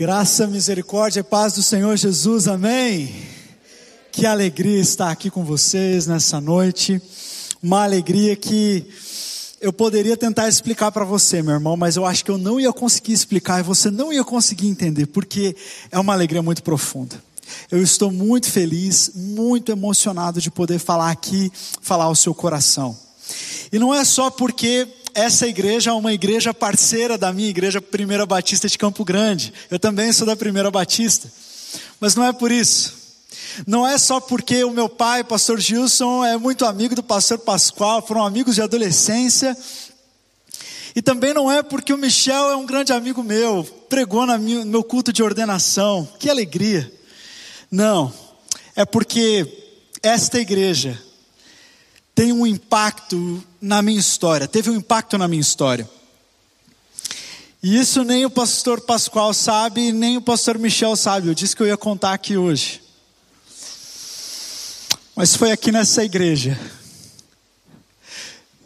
Graça, misericórdia e paz do Senhor Jesus, amém. Que alegria estar aqui com vocês nessa noite. Uma alegria que eu poderia tentar explicar para você, meu irmão, mas eu acho que eu não ia conseguir explicar e você não ia conseguir entender, porque é uma alegria muito profunda. Eu estou muito feliz, muito emocionado de poder falar aqui, falar ao seu coração. E não é só porque essa igreja é uma igreja parceira da minha igreja Primeira Batista de Campo Grande. Eu também sou da Primeira Batista. Mas não é por isso. Não é só porque o meu pai, pastor Gilson, é muito amigo do pastor Pascoal, foram amigos de adolescência. E também não é porque o Michel é um grande amigo meu, pregou no meu culto de ordenação. Que alegria. Não. É porque esta igreja tem um impacto na minha história, teve um impacto na minha história. E isso nem o pastor Pascoal sabe, nem o pastor Michel sabe. Eu disse que eu ia contar aqui hoje. Mas foi aqui nessa igreja,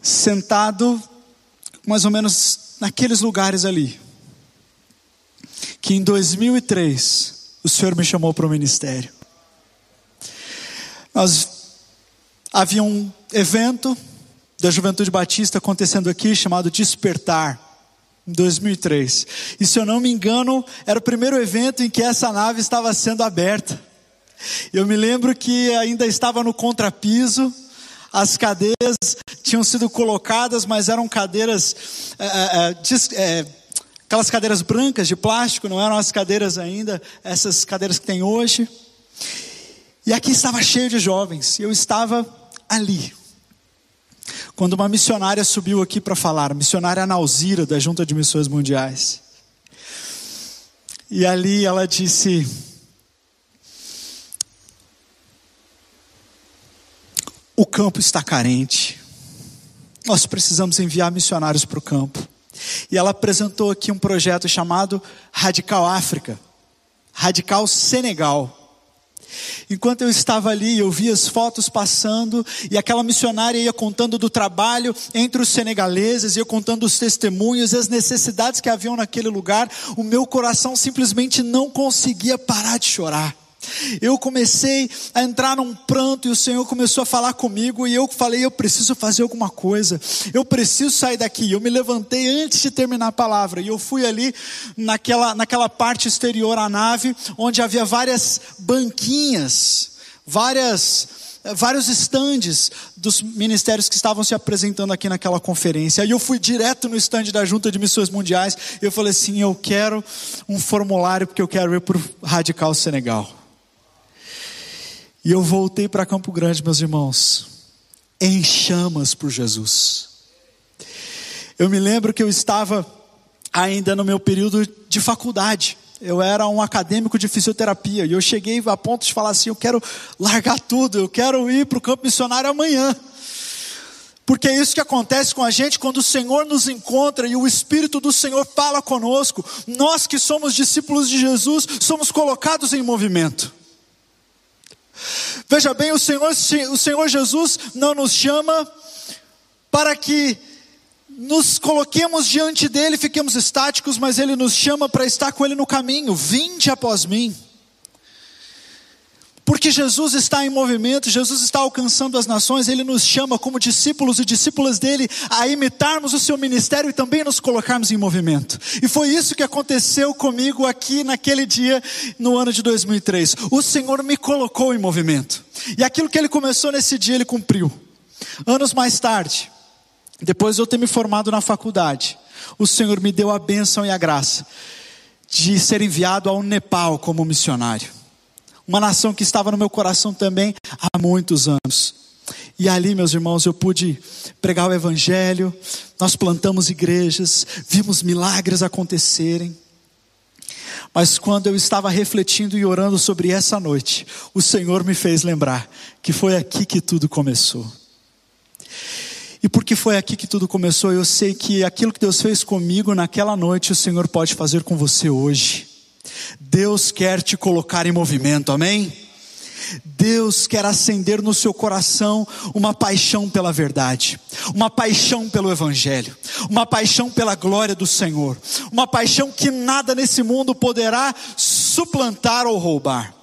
sentado mais ou menos naqueles lugares ali, que em 2003 o Senhor me chamou para o ministério. Nós havia um evento da Juventude Batista acontecendo aqui chamado Despertar, em 2003. E se eu não me engano, era o primeiro evento em que essa nave estava sendo aberta. Eu me lembro que ainda estava no contrapiso, as cadeiras tinham sido colocadas, mas eram cadeiras, é, é, é, aquelas cadeiras brancas de plástico, não eram as cadeiras ainda, essas cadeiras que tem hoje. E aqui estava cheio de jovens, eu estava ali. Quando uma missionária subiu aqui para falar, missionária Nauzira, da Junta de Missões Mundiais. E ali ela disse: O campo está carente. Nós precisamos enviar missionários para o campo. E ela apresentou aqui um projeto chamado Radical África, Radical Senegal. Enquanto eu estava ali, eu vi as fotos passando e aquela missionária ia contando do trabalho entre os senegaleses, ia contando os testemunhos e as necessidades que haviam naquele lugar. O meu coração simplesmente não conseguia parar de chorar. Eu comecei a entrar num pranto e o Senhor começou a falar comigo e eu falei: eu preciso fazer alguma coisa, eu preciso sair daqui. Eu me levantei antes de terminar a palavra e eu fui ali naquela, naquela parte exterior à nave, onde havia várias banquinhas, várias vários estandes dos ministérios que estavam se apresentando aqui naquela conferência. Aí eu fui direto no estande da Junta de Missões Mundiais e eu falei assim: eu quero um formulário porque eu quero ir para o Radical Senegal. E eu voltei para Campo Grande, meus irmãos, em chamas por Jesus. Eu me lembro que eu estava ainda no meu período de faculdade. Eu era um acadêmico de fisioterapia e eu cheguei a ponto de falar assim: eu quero largar tudo, eu quero ir para o campo missionário amanhã. Porque é isso que acontece com a gente quando o Senhor nos encontra e o Espírito do Senhor fala conosco. Nós que somos discípulos de Jesus, somos colocados em movimento. Veja bem, o Senhor, o Senhor Jesus não nos chama para que nos coloquemos diante dele, fiquemos estáticos, mas ele nos chama para estar com ele no caminho. Vinde após mim. Porque Jesus está em movimento, Jesus está alcançando as nações, Ele nos chama como discípulos e discípulas dele a imitarmos o seu ministério e também nos colocarmos em movimento. E foi isso que aconteceu comigo aqui naquele dia, no ano de 2003. O Senhor me colocou em movimento. E aquilo que Ele começou nesse dia, Ele cumpriu. Anos mais tarde, depois de eu ter me formado na faculdade, o Senhor me deu a bênção e a graça de ser enviado ao Nepal como missionário uma nação que estava no meu coração também há muitos anos. E ali, meus irmãos, eu pude pregar o Evangelho, nós plantamos igrejas, vimos milagres acontecerem. Mas quando eu estava refletindo e orando sobre essa noite, o Senhor me fez lembrar que foi aqui que tudo começou. E porque foi aqui que tudo começou, eu sei que aquilo que Deus fez comigo naquela noite, o Senhor pode fazer com você hoje. Deus quer te colocar em movimento, amém? Deus quer acender no seu coração uma paixão pela verdade, uma paixão pelo Evangelho, uma paixão pela glória do Senhor, uma paixão que nada nesse mundo poderá suplantar ou roubar.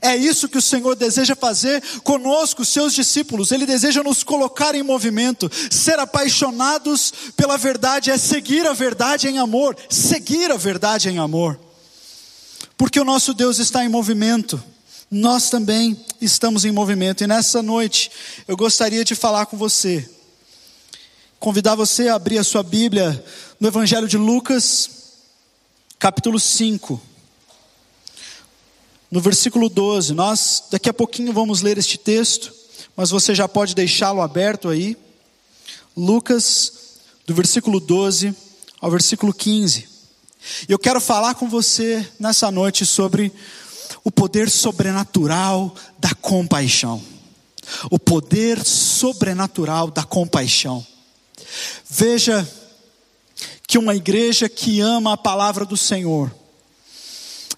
É isso que o Senhor deseja fazer conosco, seus discípulos. Ele deseja nos colocar em movimento. Ser apaixonados pela verdade é seguir a verdade em amor, seguir a verdade em amor. Porque o nosso Deus está em movimento nós também estamos em movimento. E nessa noite, eu gostaria de falar com você, convidar você a abrir a sua Bíblia no Evangelho de Lucas, capítulo 5, no versículo 12. Nós daqui a pouquinho vamos ler este texto, mas você já pode deixá-lo aberto aí. Lucas, do versículo 12 ao versículo 15. Eu quero falar com você nessa noite sobre o poder sobrenatural da compaixão. O poder sobrenatural da compaixão. Veja que uma igreja que ama a palavra do Senhor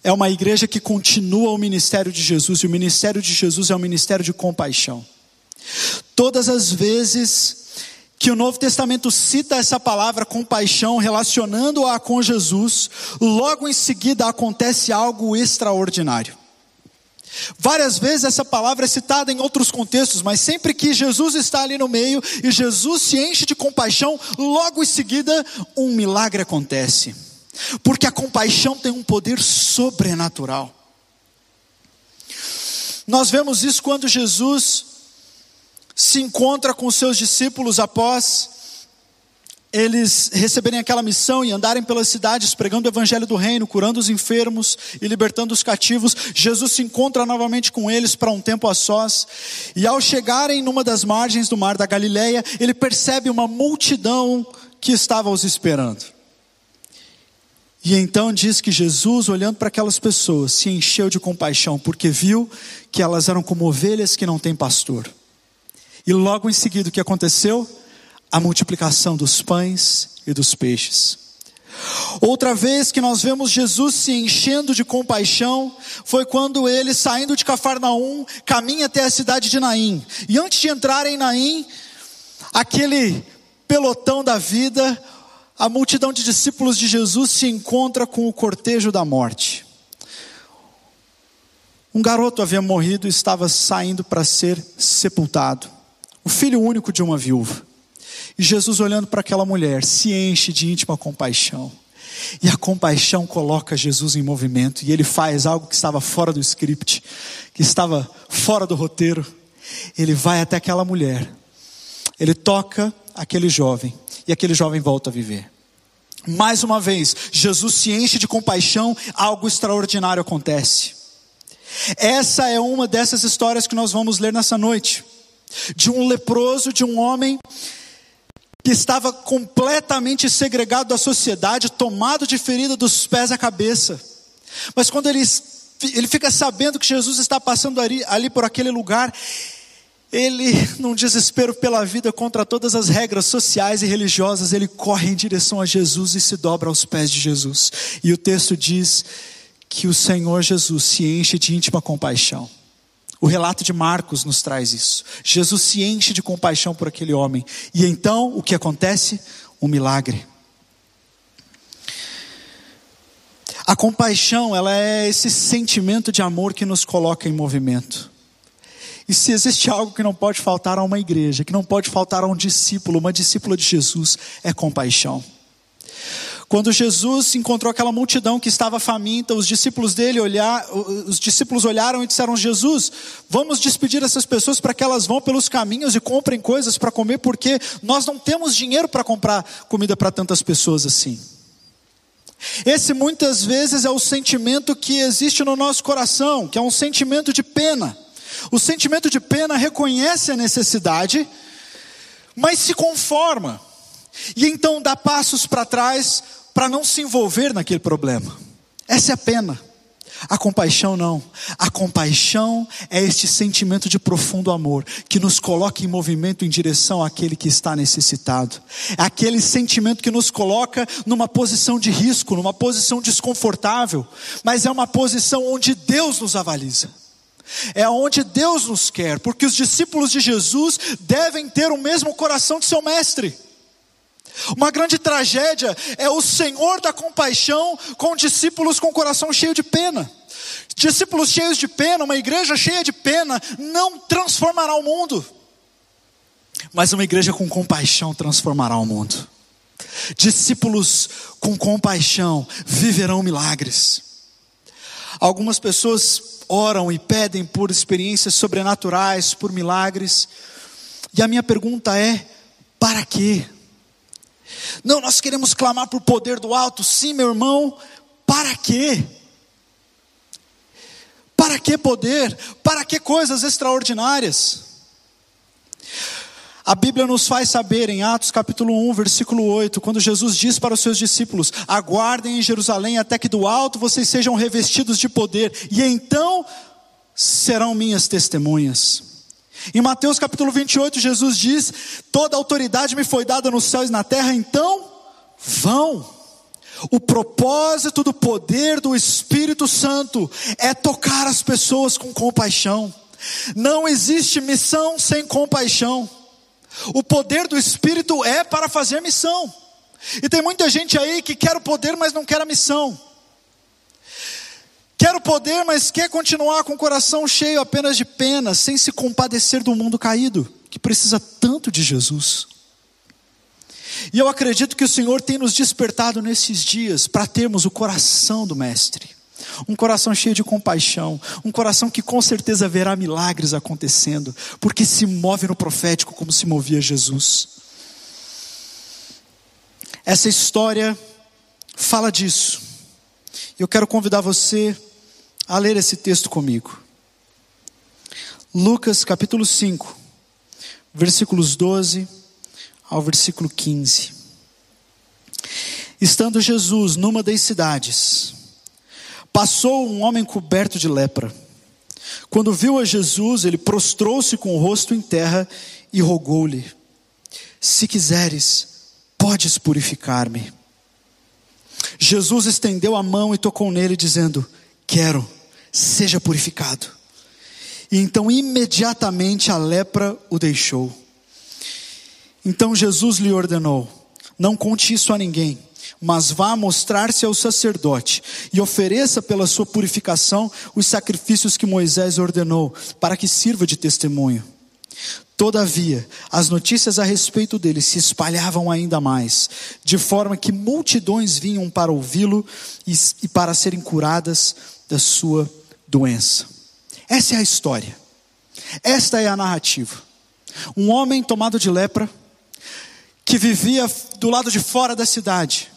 é uma igreja que continua o ministério de Jesus, e o ministério de Jesus é um ministério de compaixão. Todas as vezes que o Novo Testamento cita essa palavra compaixão, relacionando-a com Jesus, logo em seguida acontece algo extraordinário. Várias vezes essa palavra é citada em outros contextos, mas sempre que Jesus está ali no meio e Jesus se enche de compaixão, logo em seguida um milagre acontece. Porque a compaixão tem um poder sobrenatural. Nós vemos isso quando Jesus se encontra com seus discípulos após eles receberem aquela missão e andarem pelas cidades pregando o evangelho do reino, curando os enfermos e libertando os cativos, Jesus se encontra novamente com eles para um tempo a sós. E ao chegarem numa das margens do mar da Galileia, ele percebe uma multidão que estava os esperando. E então diz que Jesus, olhando para aquelas pessoas, se encheu de compaixão, porque viu que elas eram como ovelhas que não têm pastor. E logo em seguida o que aconteceu? A multiplicação dos pães e dos peixes. Outra vez que nós vemos Jesus se enchendo de compaixão foi quando ele, saindo de Cafarnaum, caminha até a cidade de Naim. E antes de entrar em Naim, aquele pelotão da vida, a multidão de discípulos de Jesus se encontra com o cortejo da morte. Um garoto havia morrido e estava saindo para ser sepultado o filho único de uma viúva. E Jesus, olhando para aquela mulher, se enche de íntima compaixão. E a compaixão coloca Jesus em movimento. E ele faz algo que estava fora do script, que estava fora do roteiro. Ele vai até aquela mulher. Ele toca aquele jovem. E aquele jovem volta a viver. Mais uma vez, Jesus se enche de compaixão, algo extraordinário acontece. Essa é uma dessas histórias que nós vamos ler nessa noite de um leproso, de um homem que estava completamente segregado da sociedade, tomado de ferida dos pés à cabeça. Mas quando ele, ele fica sabendo que Jesus está passando ali, ali por aquele lugar, ele, num desespero pela vida contra todas as regras sociais e religiosas, ele corre em direção a Jesus e se dobra aos pés de Jesus. E o texto diz que o Senhor Jesus se enche de íntima compaixão. O relato de Marcos nos traz isso. Jesus se enche de compaixão por aquele homem. E então, o que acontece? Um milagre. A compaixão, ela é esse sentimento de amor que nos coloca em movimento. E se existe algo que não pode faltar a uma igreja, que não pode faltar a um discípulo, uma discípula de Jesus, é compaixão. Quando Jesus encontrou aquela multidão que estava faminta, os discípulos dele olhar, os discípulos olharam e disseram: Jesus, vamos despedir essas pessoas para que elas vão pelos caminhos e comprem coisas para comer, porque nós não temos dinheiro para comprar comida para tantas pessoas assim. Esse muitas vezes é o sentimento que existe no nosso coração, que é um sentimento de pena. O sentimento de pena reconhece a necessidade, mas se conforma. E então dá passos para trás para não se envolver naquele problema. Essa é a pena. A compaixão não. A compaixão é este sentimento de profundo amor que nos coloca em movimento em direção àquele que está necessitado. É aquele sentimento que nos coloca numa posição de risco, numa posição desconfortável, mas é uma posição onde Deus nos avaliza. É aonde Deus nos quer, porque os discípulos de Jesus devem ter o mesmo coração de seu mestre. Uma grande tragédia é o Senhor da compaixão com discípulos com o coração cheio de pena. Discípulos cheios de pena, uma igreja cheia de pena, não transformará o mundo. Mas uma igreja com compaixão transformará o mundo. Discípulos com compaixão viverão milagres. Algumas pessoas oram e pedem por experiências sobrenaturais, por milagres. E a minha pergunta é: para quê? Não, nós queremos clamar por poder do alto, sim, meu irmão, para quê? Para que poder? Para que coisas extraordinárias? A Bíblia nos faz saber em Atos capítulo 1, versículo 8, quando Jesus diz para os seus discípulos: Aguardem em Jerusalém até que do alto vocês sejam revestidos de poder, e então serão minhas testemunhas. Em Mateus capítulo 28, Jesus diz: Toda autoridade me foi dada nos céus e na terra, então vão. O propósito do poder do Espírito Santo é tocar as pessoas com compaixão. Não existe missão sem compaixão. O poder do Espírito é para fazer missão. E tem muita gente aí que quer o poder, mas não quer a missão. Quer o poder, mas quer continuar com o coração cheio apenas de pena, sem se compadecer do mundo caído, que precisa tanto de Jesus. E eu acredito que o Senhor tem nos despertado nesses dias para termos o coração do Mestre um coração cheio de compaixão, um coração que com certeza verá milagres acontecendo, porque se move no profético como se movia Jesus. Essa história fala disso. Eu quero convidar você a ler esse texto comigo. Lucas capítulo 5, versículos 12 ao versículo 15. Estando Jesus numa das cidades, Passou um homem coberto de lepra. Quando viu a Jesus, ele prostrou-se com o rosto em terra e rogou-lhe: Se quiseres, podes purificar-me. Jesus estendeu a mão e tocou nele, dizendo: Quero, seja purificado. E então imediatamente a lepra o deixou. Então Jesus lhe ordenou: Não conte isso a ninguém mas vá mostrar-se ao sacerdote e ofereça pela sua purificação os sacrifícios que Moisés ordenou, para que sirva de testemunho. Todavia, as notícias a respeito dele se espalhavam ainda mais, de forma que multidões vinham para ouvi-lo e, para serem curadas da sua doença. Essa é a história. Esta é a narrativa. Um homem tomado de lepra, que vivia do lado de fora da cidade,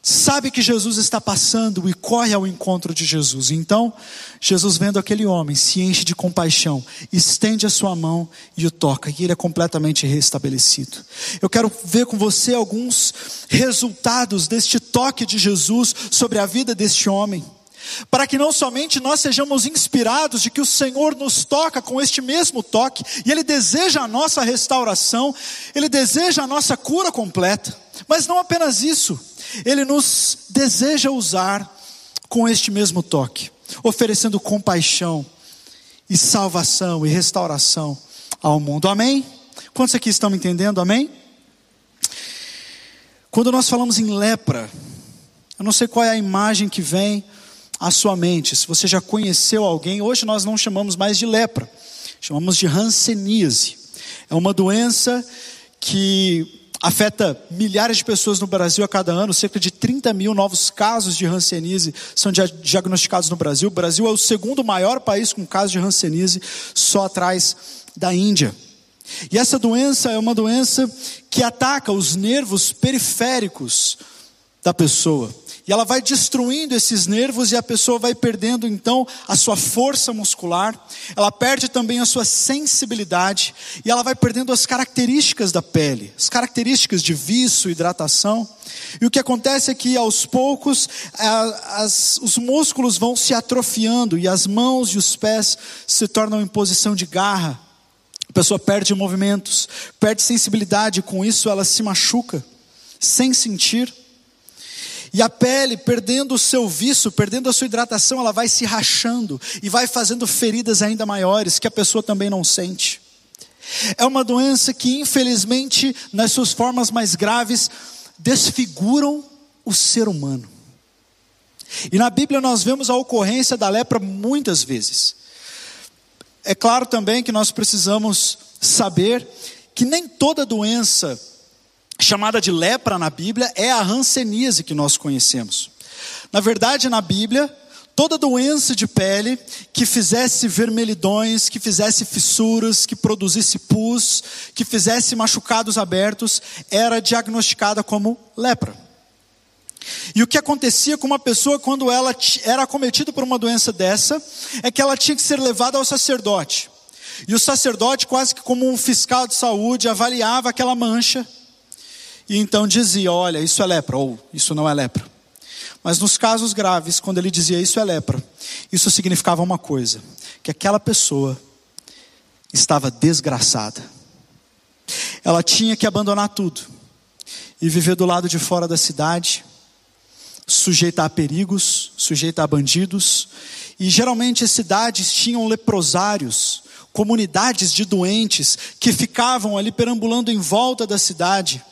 sabe que Jesus está passando e corre ao encontro de Jesus. Então, Jesus, vendo aquele homem, se enche de compaixão, estende a sua mão e o toca, e ele é completamente restabelecido. Eu quero ver com você alguns resultados deste toque de Jesus sobre a vida deste homem. Para que não somente nós sejamos inspirados de que o Senhor nos toca com este mesmo toque, e Ele deseja a nossa restauração, Ele deseja a nossa cura completa, mas não apenas isso, ele nos deseja usar com este mesmo toque, oferecendo compaixão e salvação e restauração ao mundo. Amém? Quantos aqui estão me entendendo? Amém? Quando nós falamos em lepra, eu não sei qual é a imagem que vem à sua mente. Se você já conheceu alguém, hoje nós não chamamos mais de lepra, chamamos de hanseníase. É uma doença que afeta milhares de pessoas no Brasil a cada ano, cerca de 30 mil novos casos de Hanseníase são diagnosticados no Brasil. O Brasil é o segundo maior país com casos de Hanseníase, só atrás da Índia. E essa doença é uma doença que ataca os nervos periféricos da pessoa. E ela vai destruindo esses nervos e a pessoa vai perdendo então a sua força muscular, ela perde também a sua sensibilidade e ela vai perdendo as características da pele, as características de vício, hidratação. E o que acontece é que aos poucos as, os músculos vão se atrofiando e as mãos e os pés se tornam em posição de garra. A pessoa perde movimentos, perde sensibilidade, com isso ela se machuca sem sentir. E a pele, perdendo o seu vício, perdendo a sua hidratação, ela vai se rachando e vai fazendo feridas ainda maiores que a pessoa também não sente. É uma doença que, infelizmente, nas suas formas mais graves, desfiguram o ser humano. E na Bíblia nós vemos a ocorrência da lepra muitas vezes. É claro também que nós precisamos saber que nem toda doença chamada de lepra na Bíblia é a hanseníase que nós conhecemos. Na verdade, na Bíblia, toda doença de pele que fizesse vermelhidões, que fizesse fissuras, que produzisse pus, que fizesse machucados abertos, era diagnosticada como lepra. E o que acontecia com uma pessoa quando ela era acometida por uma doença dessa, é que ela tinha que ser levada ao sacerdote. E o sacerdote, quase que como um fiscal de saúde, avaliava aquela mancha e então dizia: Olha, isso é lepra, ou isso não é lepra. Mas nos casos graves, quando ele dizia isso é lepra, isso significava uma coisa: que aquela pessoa estava desgraçada. Ela tinha que abandonar tudo e viver do lado de fora da cidade, sujeita a perigos, sujeita a bandidos. E geralmente as cidades tinham leprosários, comunidades de doentes que ficavam ali perambulando em volta da cidade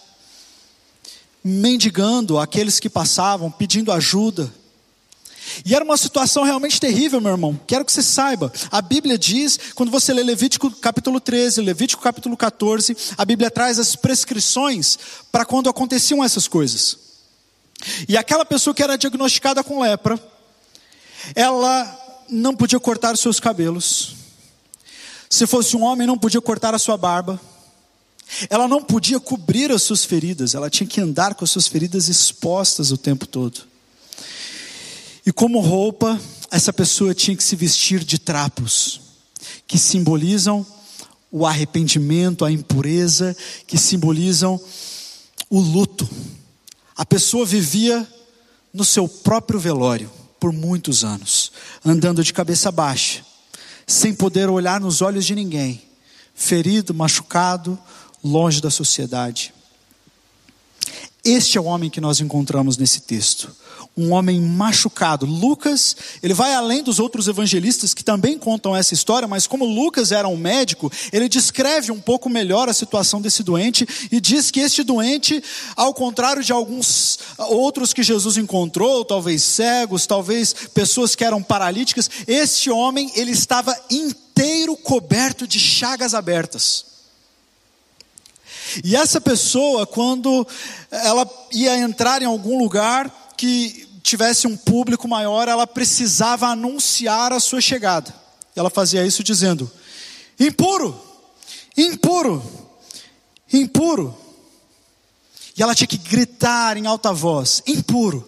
mendigando aqueles que passavam, pedindo ajuda. E era uma situação realmente terrível, meu irmão. Quero que você saiba. A Bíblia diz, quando você lê Levítico capítulo 13, Levítico capítulo 14, a Bíblia traz as prescrições para quando aconteciam essas coisas. E aquela pessoa que era diagnosticada com lepra, ela não podia cortar os seus cabelos. Se fosse um homem, não podia cortar a sua barba. Ela não podia cobrir as suas feridas, ela tinha que andar com as suas feridas expostas o tempo todo. E como roupa, essa pessoa tinha que se vestir de trapos, que simbolizam o arrependimento, a impureza, que simbolizam o luto. A pessoa vivia no seu próprio velório por muitos anos, andando de cabeça baixa, sem poder olhar nos olhos de ninguém, ferido, machucado, longe da sociedade. Este é o homem que nós encontramos nesse texto. Um homem machucado. Lucas, ele vai além dos outros evangelistas que também contam essa história, mas como Lucas era um médico, ele descreve um pouco melhor a situação desse doente e diz que este doente, ao contrário de alguns outros que Jesus encontrou, talvez cegos, talvez pessoas que eram paralíticas, este homem, ele estava inteiro coberto de chagas abertas. E essa pessoa, quando ela ia entrar em algum lugar que tivesse um público maior, ela precisava anunciar a sua chegada. Ela fazia isso dizendo: impuro, impuro, impuro. E ela tinha que gritar em alta voz: impuro,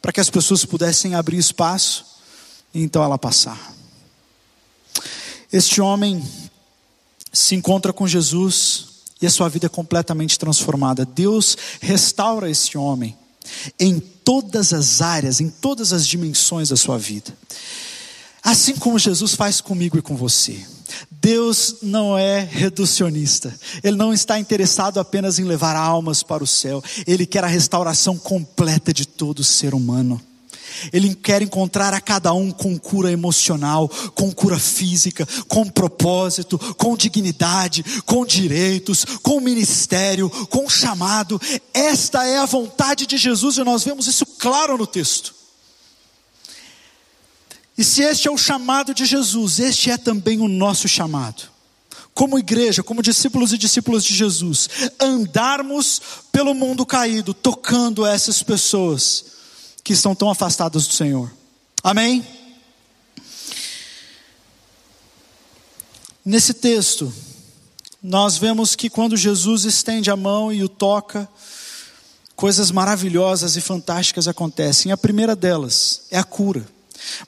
para que as pessoas pudessem abrir espaço e então ela passar. Este homem se encontra com Jesus e a sua vida é completamente transformada. Deus restaura esse homem em todas as áreas, em todas as dimensões da sua vida. Assim como Jesus faz comigo e com você. Deus não é reducionista, Ele não está interessado apenas em levar almas para o céu, Ele quer a restauração completa de todo ser humano. Ele quer encontrar a cada um com cura emocional, com cura física, com propósito, com dignidade, com direitos, com ministério, com chamado. Esta é a vontade de Jesus e nós vemos isso claro no texto. E se este é o chamado de Jesus, este é também o nosso chamado. Como igreja, como discípulos e discípulas de Jesus, andarmos pelo mundo caído, tocando essas pessoas que estão tão afastadas do Senhor. Amém? Nesse texto, nós vemos que quando Jesus estende a mão e o toca, coisas maravilhosas e fantásticas acontecem. A primeira delas é a cura.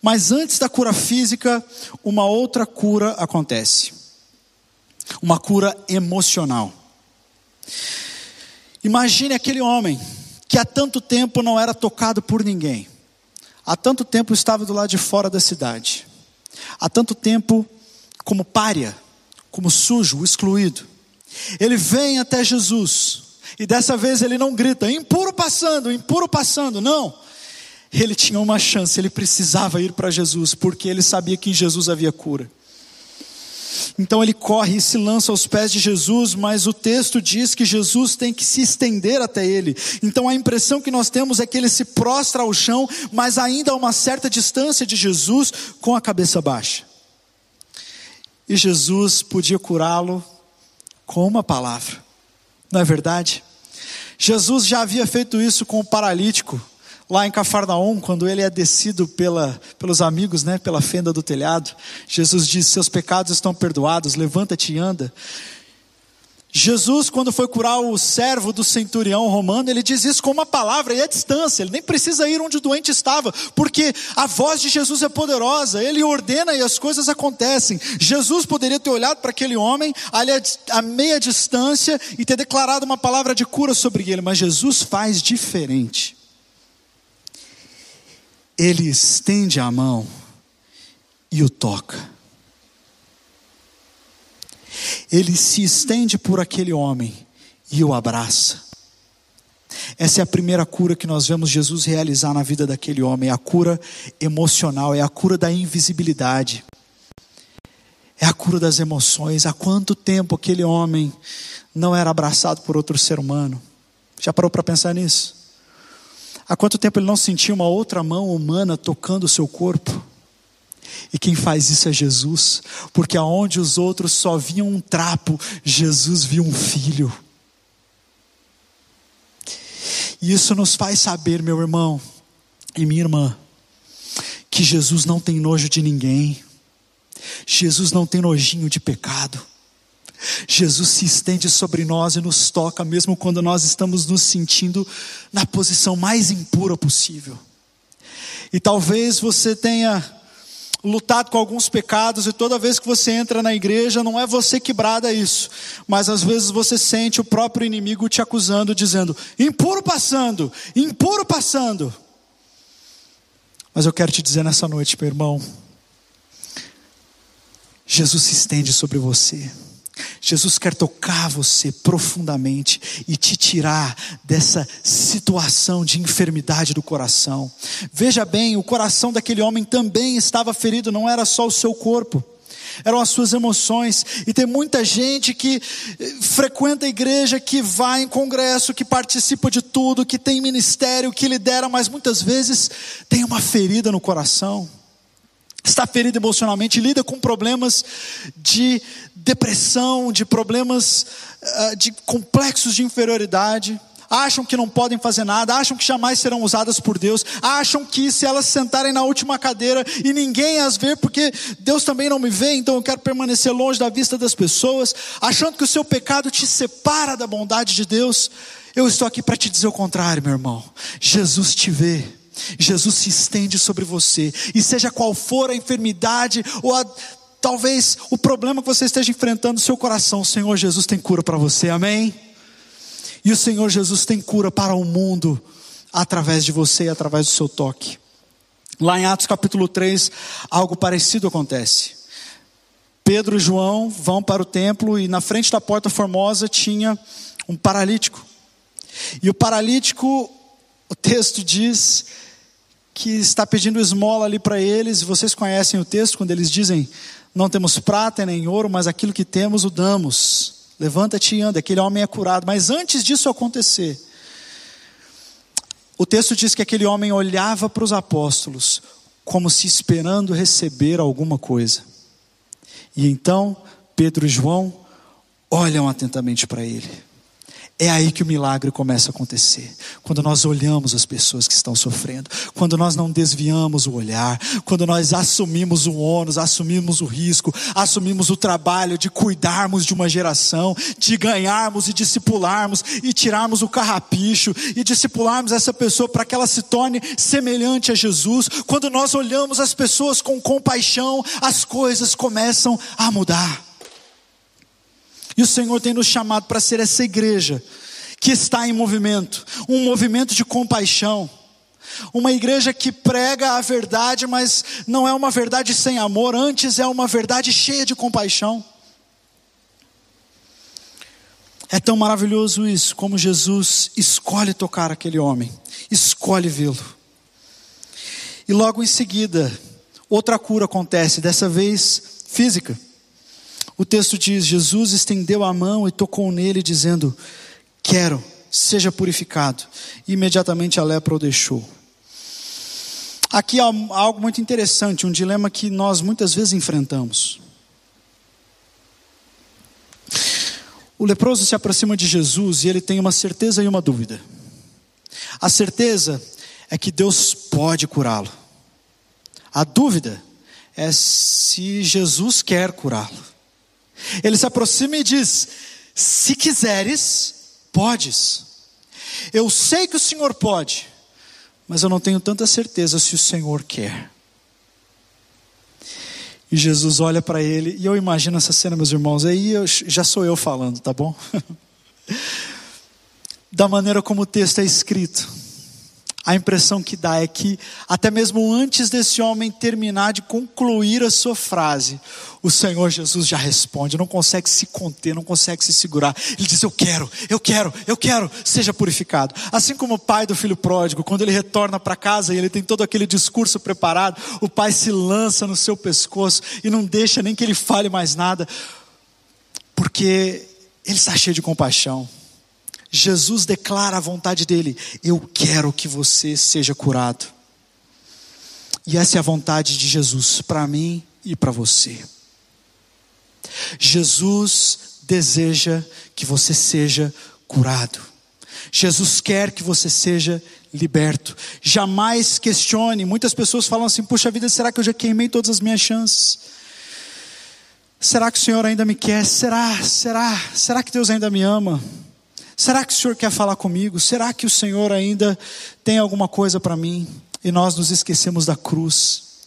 Mas antes da cura física, uma outra cura acontece. Uma cura emocional. Imagine aquele homem que há tanto tempo não era tocado por ninguém, há tanto tempo estava do lado de fora da cidade, há tanto tempo como pária, como sujo, excluído. Ele vem até Jesus, E dessa vez ele não grita, impuro passando, impuro passando, não. Ele tinha uma chance, ele precisava ir para Jesus, porque ele sabia que em Jesus havia cura. Então ele corre e se lança aos pés de Jesus, mas o texto diz que Jesus tem que se estender até ele. Então a impressão que nós temos é que ele se prostra ao chão, mas ainda a uma certa distância de Jesus, com a cabeça baixa. E Jesus podia curá-lo com uma palavra, não é verdade? Jesus já havia feito isso com o paralítico, lá em Cafarnaum, quando ele é descido pela, pelos amigos, né, pela fenda do telhado. Jesus diz: Seus pecados estão perdoados, levanta-te e anda. Jesus, quando foi curar o servo do centurião romano, ele diz isso com uma palavra e a distância, ele nem precisa ir onde o doente estava, porque a voz de Jesus é poderosa, ele ordena e as coisas acontecem. Jesus poderia ter olhado para aquele homem ali a meia distância e ter declarado uma palavra de cura sobre ele, mas Jesus faz diferente. Ele estende a mão e o toca. Ele se estende por aquele homem e o abraça. Essa é a primeira cura que nós vemos Jesus realizar na vida daquele homem, é a cura emocional, é a cura da invisibilidade. É a cura das emoções. Há quanto tempo aquele homem não era abraçado por outro ser humano? Já parou para pensar nisso? Há quanto tempo ele não sentia uma outra mão humana tocando o seu corpo? E quem faz isso é Jesus, porque aonde os outros só viam um trapo, Jesus viu um filho. E isso nos faz saber, meu irmão e minha irmã, que Jesus não tem nojo de ninguém, Jesus não tem nojinho de pecado. Jesus se estende sobre nós e nos toca, mesmo quando nós estamos nos sentindo na posição mais impura possível. E talvez você tenha lutado com alguns pecados e toda vez que você entra na igreja, não é você que brada isso, mas às vezes você sente o próprio inimigo te acusando, dizendo: impuro passando, impuro passando. Mas eu quero te dizer nessa noite, meu irmão, Jesus se estende sobre você. Jesus quer tocar você profundamente e te tirar dessa situação de enfermidade do coração. Veja bem, o coração daquele homem também estava ferido, não era só o seu corpo eram as suas emoções. E tem muita gente que eh, frequenta a igreja, que vai em congresso, que participa de tudo, que tem ministério, que lidera, mas muitas vezes tem uma ferida no coração está ferido emocionalmente, lida com problemas de depressão, de problemas uh, de complexos de inferioridade, acham que não podem fazer nada, acham que jamais serão usadas por Deus, acham que se elas sentarem na última cadeira e ninguém as ver, porque Deus também não me vê, então eu quero permanecer longe da vista das pessoas, achando que o seu pecado te separa da bondade de Deus. Eu estou aqui para te dizer o contrário, meu irmão. Jesus te vê. Jesus se estende sobre você, e seja qual for a enfermidade ou a, talvez o problema que você esteja enfrentando no seu coração, o Senhor Jesus tem cura para você, amém? E o Senhor Jesus tem cura para o mundo através de você e através do seu toque. Lá em Atos capítulo 3, algo parecido acontece. Pedro e João vão para o templo e na frente da porta formosa tinha um paralítico. E o paralítico, o texto diz que está pedindo esmola ali para eles. Vocês conhecem o texto quando eles dizem: Não temos prata nem ouro, mas aquilo que temos o damos. Levanta-te e anda. Aquele homem é curado. Mas antes disso acontecer, o texto diz que aquele homem olhava para os apóstolos como se esperando receber alguma coisa. E então Pedro e João olham atentamente para ele. É aí que o milagre começa a acontecer. Quando nós olhamos as pessoas que estão sofrendo, quando nós não desviamos o olhar, quando nós assumimos o ônus, assumimos o risco, assumimos o trabalho de cuidarmos de uma geração, de ganharmos e discipularmos e tirarmos o carrapicho e discipularmos essa pessoa para que ela se torne semelhante a Jesus. Quando nós olhamos as pessoas com compaixão, as coisas começam a mudar. E o Senhor tem nos chamado para ser essa igreja que está em movimento um movimento de compaixão. Uma igreja que prega a verdade, mas não é uma verdade sem amor, antes é uma verdade cheia de compaixão. É tão maravilhoso isso, como Jesus escolhe tocar aquele homem, escolhe vê-lo. E logo em seguida, outra cura acontece, dessa vez física. O texto diz: Jesus estendeu a mão e tocou nele, dizendo: Quero, seja purificado. E imediatamente a lepra o deixou. Aqui há algo muito interessante, um dilema que nós muitas vezes enfrentamos. O leproso se aproxima de Jesus e ele tem uma certeza e uma dúvida. A certeza é que Deus pode curá-lo. A dúvida é se Jesus quer curá-lo. Ele se aproxima e diz: Se quiseres, podes. Eu sei que o Senhor pode, mas eu não tenho tanta certeza se o Senhor quer. E Jesus olha para ele, e eu imagino essa cena, meus irmãos, aí eu, já sou eu falando, tá bom? da maneira como o texto é escrito a impressão que dá é que, até mesmo antes desse homem terminar de concluir a sua frase, o Senhor Jesus já responde, não consegue se conter, não consegue se segurar. Ele diz: Eu quero, eu quero, eu quero, seja purificado. Assim como o pai do filho pródigo, quando ele retorna para casa e ele tem todo aquele discurso preparado, o pai se lança no seu pescoço e não deixa nem que ele fale mais nada, porque ele está cheio de compaixão. Jesus declara a vontade dele: Eu quero que você seja curado. E essa é a vontade de Jesus para mim e para você. Jesus deseja que você seja curado. Jesus quer que você seja liberto. Jamais questione. Muitas pessoas falam assim: puxa vida, será que eu já queimei todas as minhas chances? Será que o Senhor ainda me quer? Será? Será? Será que Deus ainda me ama? Será que o Senhor quer falar comigo? Será que o Senhor ainda tem alguma coisa para mim? E nós nos esquecemos da cruz.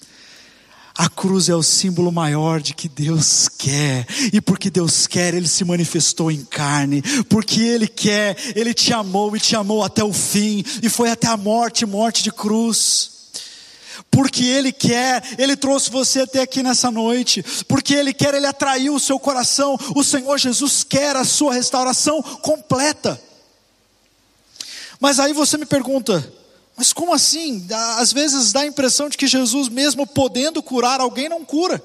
A cruz é o símbolo maior de que Deus quer, e porque Deus quer, Ele se manifestou em carne, porque Ele quer, Ele te amou e te amou até o fim, e foi até a morte morte de cruz porque Ele quer, Ele trouxe você até aqui nessa noite, porque Ele quer, Ele atraiu o seu coração, o Senhor Jesus quer a sua restauração completa. Mas aí você me pergunta, mas como assim? Às vezes dá a impressão de que Jesus, mesmo podendo curar alguém, não cura.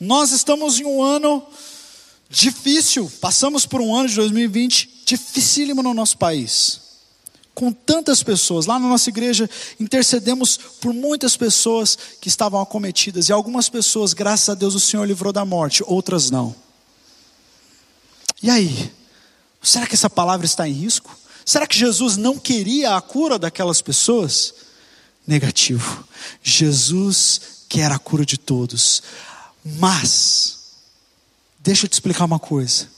Nós estamos em um ano difícil, passamos por um ano de 2020 dificílimo no nosso país com tantas pessoas. Lá na nossa igreja intercedemos por muitas pessoas que estavam acometidas. E algumas pessoas, graças a Deus, o Senhor livrou da morte, outras não. E aí? Será que essa palavra está em risco? Será que Jesus não queria a cura daquelas pessoas? Negativo. Jesus quer a cura de todos. Mas, deixa eu te explicar uma coisa.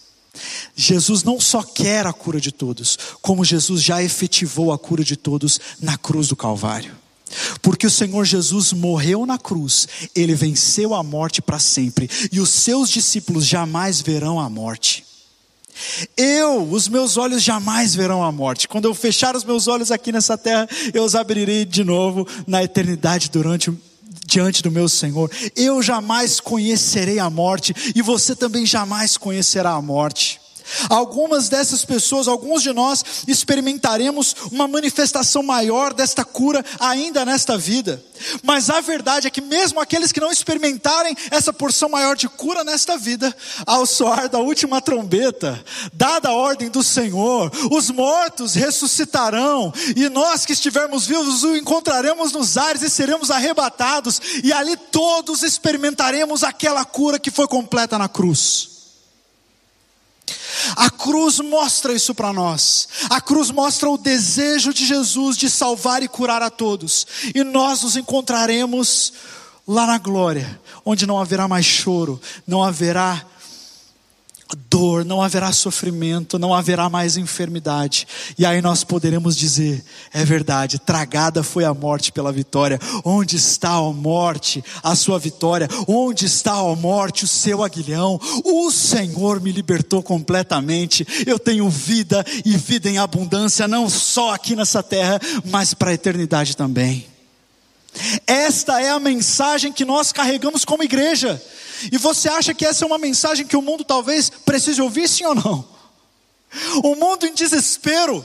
Jesus não só quer a cura de todos, como Jesus já efetivou a cura de todos na cruz do Calvário. Porque o Senhor Jesus morreu na cruz, ele venceu a morte para sempre, e os seus discípulos jamais verão a morte. Eu, os meus olhos jamais verão a morte. Quando eu fechar os meus olhos aqui nessa terra, eu os abrirei de novo na eternidade durante diante do meu Senhor. Eu jamais conhecerei a morte e você também jamais conhecerá a morte. Algumas dessas pessoas, alguns de nós, experimentaremos uma manifestação maior desta cura ainda nesta vida. Mas a verdade é que, mesmo aqueles que não experimentarem essa porção maior de cura nesta vida, ao soar da última trombeta, dada a ordem do Senhor, os mortos ressuscitarão, e nós que estivermos vivos o encontraremos nos ares e seremos arrebatados, e ali todos experimentaremos aquela cura que foi completa na cruz. A cruz mostra isso para nós. A cruz mostra o desejo de Jesus de salvar e curar a todos. E nós nos encontraremos lá na glória, onde não haverá mais choro, não haverá dor, não haverá sofrimento, não haverá mais enfermidade. E aí nós poderemos dizer: é verdade, tragada foi a morte pela vitória. Onde está a morte, a sua vitória? Onde está a morte, o seu aguilhão? O Senhor me libertou completamente. Eu tenho vida e vida em abundância, não só aqui nessa terra, mas para a eternidade também. Esta é a mensagem que nós carregamos como igreja. E você acha que essa é uma mensagem que o mundo talvez precise ouvir, sim ou não? O mundo em desespero,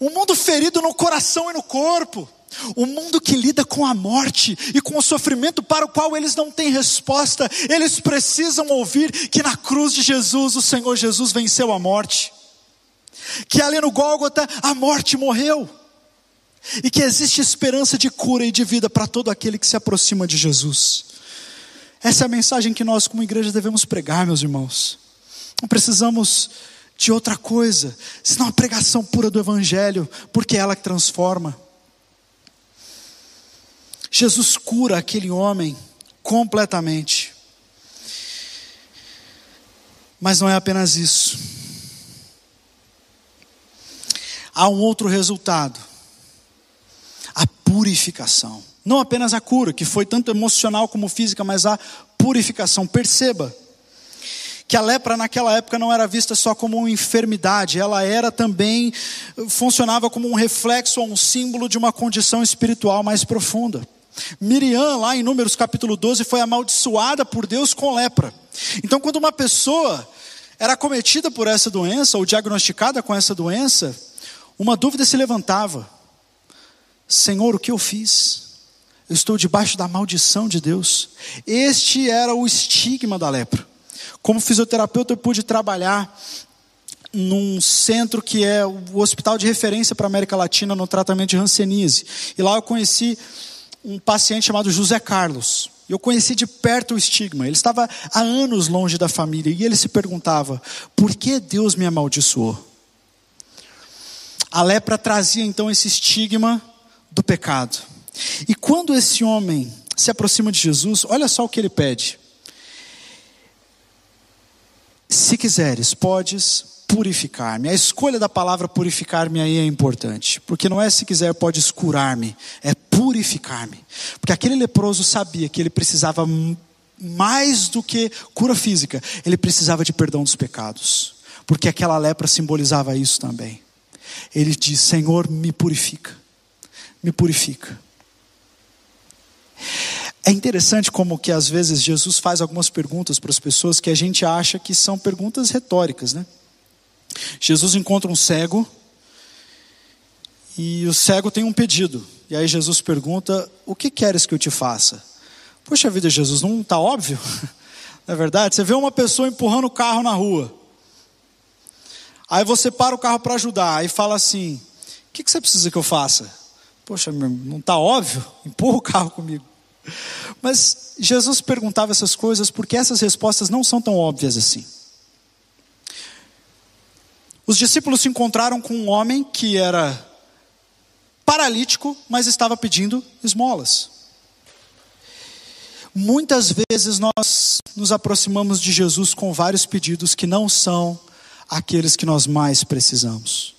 o mundo ferido no coração e no corpo, o mundo que lida com a morte e com o sofrimento para o qual eles não têm resposta, eles precisam ouvir que na cruz de Jesus o Senhor Jesus venceu a morte, que ali no Gólgota a morte morreu, e que existe esperança de cura e de vida para todo aquele que se aproxima de Jesus. Essa é a mensagem que nós, como igreja, devemos pregar, meus irmãos. Não precisamos de outra coisa, senão a pregação pura do Evangelho, porque é ela que transforma. Jesus cura aquele homem completamente. Mas não é apenas isso. Há um outro resultado: purificação. Não apenas a cura, que foi tanto emocional como física, mas a purificação. Perceba que a lepra naquela época não era vista só como uma enfermidade, ela era também, funcionava como um reflexo ou um símbolo de uma condição espiritual mais profunda. Miriam, lá em Números capítulo 12, foi amaldiçoada por Deus com lepra. Então, quando uma pessoa era cometida por essa doença, ou diagnosticada com essa doença, uma dúvida se levantava: Senhor, o que eu fiz? Eu estou debaixo da maldição de Deus. Este era o estigma da lepra. Como fisioterapeuta, eu pude trabalhar num centro que é o hospital de referência para a América Latina no tratamento de hanseníase. E lá eu conheci um paciente chamado José Carlos. Eu conheci de perto o estigma. Ele estava há anos longe da família e ele se perguntava: por que Deus me amaldiçoou? A lepra trazia então esse estigma do pecado. E quando esse homem se aproxima de Jesus, olha só o que ele pede: Se quiseres, podes purificar-me. A escolha da palavra purificar-me aí é importante, porque não é se quiser podes curar-me, é purificar-me. Porque aquele leproso sabia que ele precisava mais do que cura física, ele precisava de perdão dos pecados, porque aquela lepra simbolizava isso também. Ele diz: Senhor, me purifica, me purifica. É interessante como que às vezes Jesus faz algumas perguntas para as pessoas que a gente acha que são perguntas retóricas, né? Jesus encontra um cego e o cego tem um pedido. E aí Jesus pergunta: O que queres que eu te faça? Poxa vida, Jesus, não está óbvio? Não é verdade? Você vê uma pessoa empurrando o carro na rua. Aí você para o carro para ajudar. Aí fala assim: O que, que você precisa que eu faça? Poxa, não está óbvio? Empurra o carro comigo. Mas Jesus perguntava essas coisas porque essas respostas não são tão óbvias assim. Os discípulos se encontraram com um homem que era paralítico, mas estava pedindo esmolas. Muitas vezes nós nos aproximamos de Jesus com vários pedidos que não são aqueles que nós mais precisamos.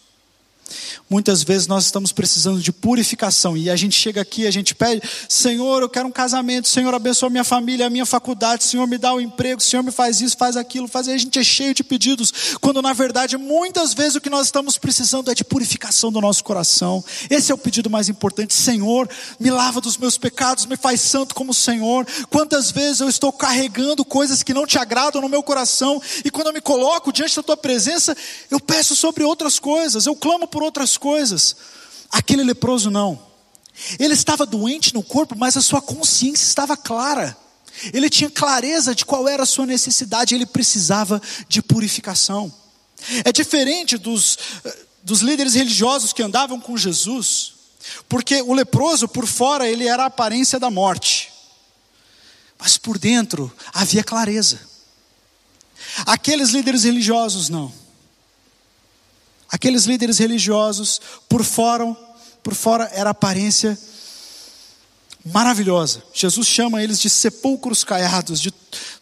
Muitas vezes nós estamos precisando de purificação e a gente chega aqui a gente pede: Senhor, eu quero um casamento, Senhor, abençoa minha família, a minha faculdade, Senhor, me dá um emprego, Senhor, me faz isso, faz aquilo, faz. E a gente é cheio de pedidos, quando na verdade muitas vezes o que nós estamos precisando é de purificação do nosso coração. Esse é o pedido mais importante: Senhor, me lava dos meus pecados, me faz santo como o Senhor. Quantas vezes eu estou carregando coisas que não te agradam no meu coração e quando eu me coloco diante da tua presença, eu peço sobre outras coisas, eu clamo por outras coisas. Aquele leproso não. Ele estava doente no corpo, mas a sua consciência estava clara. Ele tinha clareza de qual era a sua necessidade, ele precisava de purificação. É diferente dos, dos líderes religiosos que andavam com Jesus, porque o leproso, por fora, ele era a aparência da morte, mas por dentro havia clareza. Aqueles líderes religiosos não. Aqueles líderes religiosos, por fora, por fora era aparência maravilhosa. Jesus chama eles de sepulcros caiados, de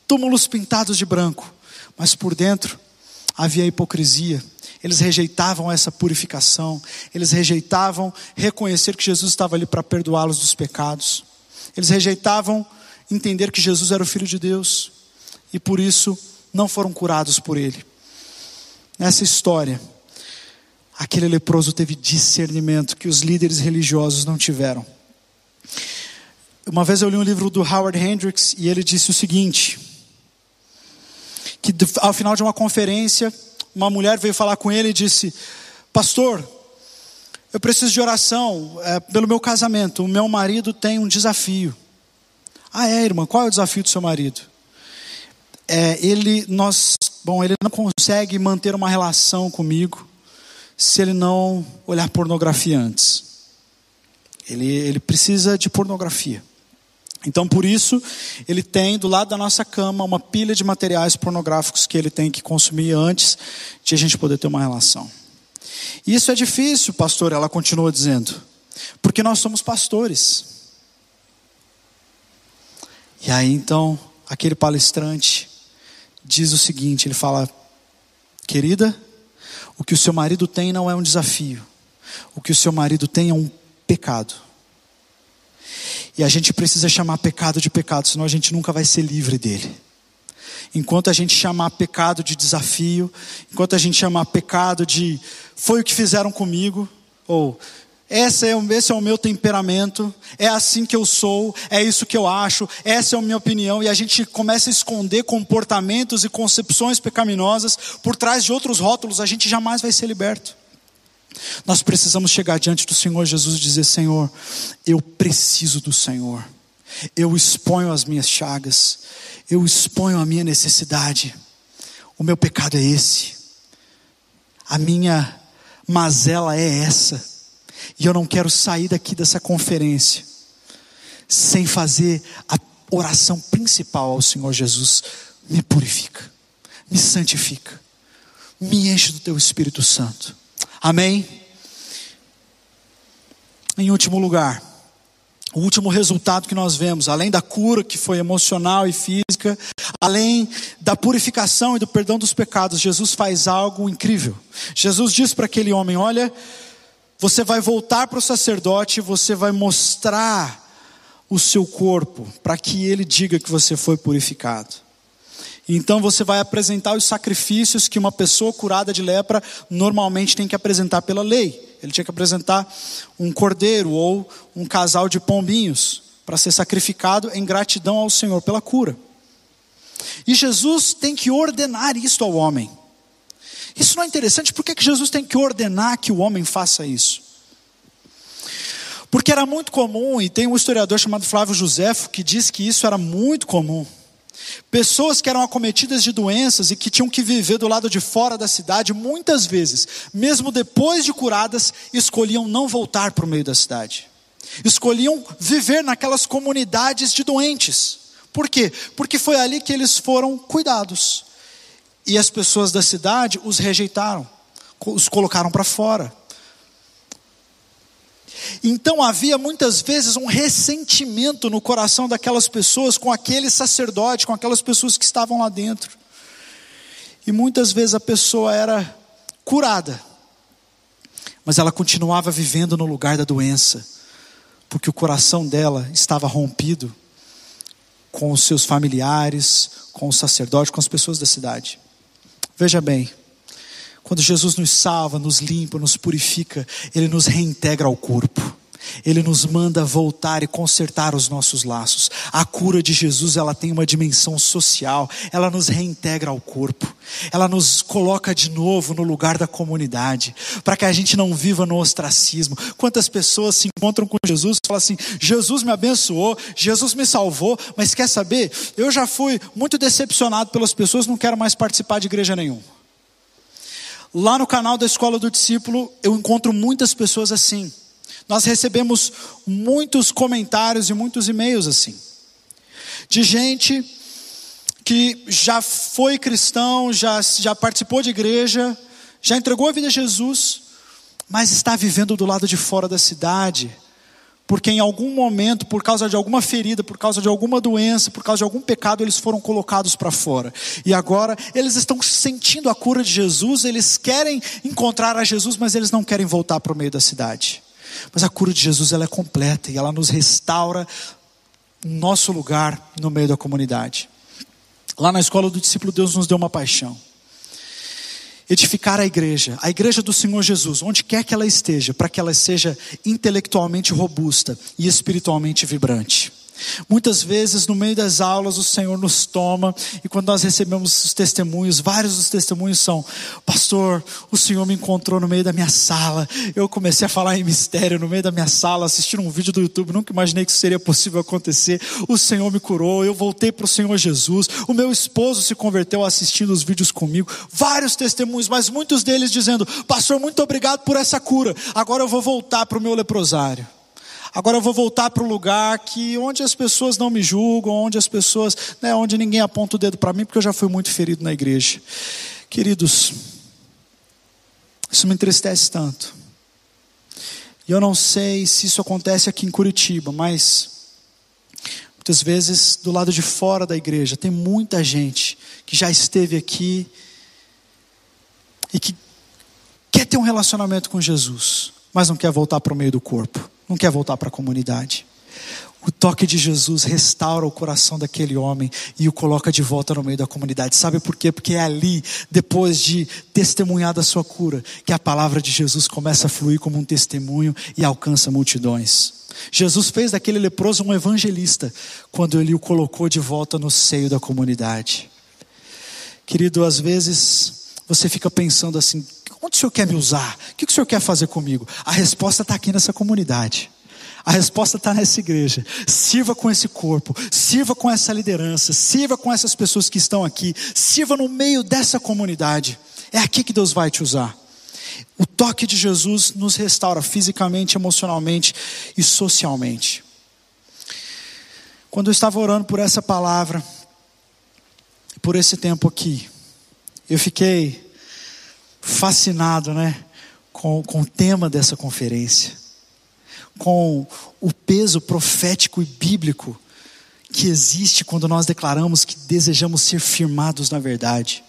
túmulos pintados de branco, mas por dentro havia hipocrisia. Eles rejeitavam essa purificação, eles rejeitavam reconhecer que Jesus estava ali para perdoá-los dos pecados. Eles rejeitavam entender que Jesus era o filho de Deus e por isso não foram curados por ele. Nessa história, aquele leproso teve discernimento que os líderes religiosos não tiveram. Uma vez eu li um livro do Howard Hendricks e ele disse o seguinte: que ao final de uma conferência, uma mulher veio falar com ele e disse: Pastor, eu preciso de oração é, pelo meu casamento. O meu marido tem um desafio. Ah, é, irmã, qual é o desafio do seu marido? É, ele, nós, bom, ele não consegue manter uma relação comigo se ele não olhar pornografia antes. Ele, ele precisa de pornografia. Então, por isso, ele tem do lado da nossa cama uma pilha de materiais pornográficos que ele tem que consumir antes de a gente poder ter uma relação. Isso é difícil, pastor, ela continua dizendo, porque nós somos pastores. E aí então, aquele palestrante diz o seguinte: ele fala, querida, o que o seu marido tem não é um desafio, o que o seu marido tem é um pecado. E a gente precisa chamar pecado de pecado, senão a gente nunca vai ser livre dele. Enquanto a gente chamar pecado de desafio, enquanto a gente chamar pecado de foi o que fizeram comigo, ou esse é, esse é o meu temperamento, é assim que eu sou, é isso que eu acho, essa é a minha opinião, e a gente começa a esconder comportamentos e concepções pecaminosas por trás de outros rótulos, a gente jamais vai ser liberto. Nós precisamos chegar diante do Senhor Jesus e dizer: Senhor, eu preciso do Senhor, eu exponho as minhas chagas, eu exponho a minha necessidade, o meu pecado é esse, a minha mazela é essa, e eu não quero sair daqui dessa conferência sem fazer a oração principal ao Senhor Jesus: me purifica, me santifica, me enche do teu Espírito Santo. Amém? Em último lugar, o último resultado que nós vemos, além da cura que foi emocional e física, além da purificação e do perdão dos pecados, Jesus faz algo incrível. Jesus diz para aquele homem: Olha, você vai voltar para o sacerdote, você vai mostrar o seu corpo, para que ele diga que você foi purificado. Então você vai apresentar os sacrifícios que uma pessoa curada de lepra normalmente tem que apresentar pela lei. Ele tinha que apresentar um cordeiro ou um casal de pombinhos para ser sacrificado em gratidão ao Senhor pela cura. E Jesus tem que ordenar isto ao homem. Isso não é interessante? Por que, que Jesus tem que ordenar que o homem faça isso? Porque era muito comum, e tem um historiador chamado Flávio Josefo que diz que isso era muito comum. Pessoas que eram acometidas de doenças e que tinham que viver do lado de fora da cidade, muitas vezes, mesmo depois de curadas, escolhiam não voltar para o meio da cidade. Escolhiam viver naquelas comunidades de doentes. Por quê? Porque foi ali que eles foram cuidados. E as pessoas da cidade os rejeitaram, os colocaram para fora. Então havia muitas vezes um ressentimento no coração daquelas pessoas com aquele sacerdote, com aquelas pessoas que estavam lá dentro. E muitas vezes a pessoa era curada, mas ela continuava vivendo no lugar da doença, porque o coração dela estava rompido com os seus familiares, com o sacerdote, com as pessoas da cidade. Veja bem, quando Jesus nos salva, nos limpa, nos purifica, Ele nos reintegra ao corpo. Ele nos manda voltar e consertar os nossos laços. A cura de Jesus, ela tem uma dimensão social, ela nos reintegra ao corpo. Ela nos coloca de novo no lugar da comunidade, para que a gente não viva no ostracismo. Quantas pessoas se encontram com Jesus e falam assim: Jesus me abençoou, Jesus me salvou, mas quer saber? Eu já fui muito decepcionado pelas pessoas, não quero mais participar de igreja nenhuma. Lá no canal da Escola do Discípulo, eu encontro muitas pessoas assim. Nós recebemos muitos comentários e muitos e-mails assim. De gente que já foi cristão, já, já participou de igreja, já entregou a vida a Jesus, mas está vivendo do lado de fora da cidade, porque em algum momento, por causa de alguma ferida, por causa de alguma doença, por causa de algum pecado, eles foram colocados para fora. E agora eles estão sentindo a cura de Jesus, eles querem encontrar a Jesus, mas eles não querem voltar para o meio da cidade. Mas a cura de Jesus ela é completa e ela nos restaura nosso lugar no meio da comunidade. Lá na escola do discípulo, Deus nos deu uma paixão edificar a igreja, a igreja do Senhor Jesus, onde quer que ela esteja, para que ela seja intelectualmente robusta e espiritualmente vibrante. Muitas vezes, no meio das aulas, o Senhor nos toma, e quando nós recebemos os testemunhos, vários dos testemunhos são: Pastor, o Senhor me encontrou no meio da minha sala, eu comecei a falar em mistério no meio da minha sala, assistindo um vídeo do YouTube, nunca imaginei que isso seria possível acontecer. O Senhor me curou, eu voltei para o Senhor Jesus, o meu esposo se converteu assistindo os vídeos comigo. Vários testemunhos, mas muitos deles dizendo: Pastor, muito obrigado por essa cura, agora eu vou voltar para o meu leprosário. Agora eu vou voltar para o lugar que onde as pessoas não me julgam, onde as pessoas, né, onde ninguém aponta o dedo para mim, porque eu já fui muito ferido na igreja. Queridos, isso me entristece tanto. E eu não sei se isso acontece aqui em Curitiba, mas muitas vezes do lado de fora da igreja tem muita gente que já esteve aqui e que quer ter um relacionamento com Jesus, mas não quer voltar para o meio do corpo não quer voltar para a comunidade. O toque de Jesus restaura o coração daquele homem e o coloca de volta no meio da comunidade. Sabe por quê? Porque é ali, depois de testemunhar da sua cura, que a palavra de Jesus começa a fluir como um testemunho e alcança multidões. Jesus fez daquele leproso um evangelista quando ele o colocou de volta no seio da comunidade. Querido, às vezes você fica pensando assim: Onde o Senhor quer me usar? O que o Senhor quer fazer comigo? A resposta está aqui nessa comunidade. A resposta está nessa igreja. Sirva com esse corpo, sirva com essa liderança, sirva com essas pessoas que estão aqui, sirva no meio dessa comunidade. É aqui que Deus vai te usar. O toque de Jesus nos restaura fisicamente, emocionalmente e socialmente. Quando eu estava orando por essa palavra, por esse tempo aqui, eu fiquei fascinado né, com, com o tema dessa conferência, com o peso profético e bíblico que existe quando nós declaramos que desejamos ser firmados na verdade.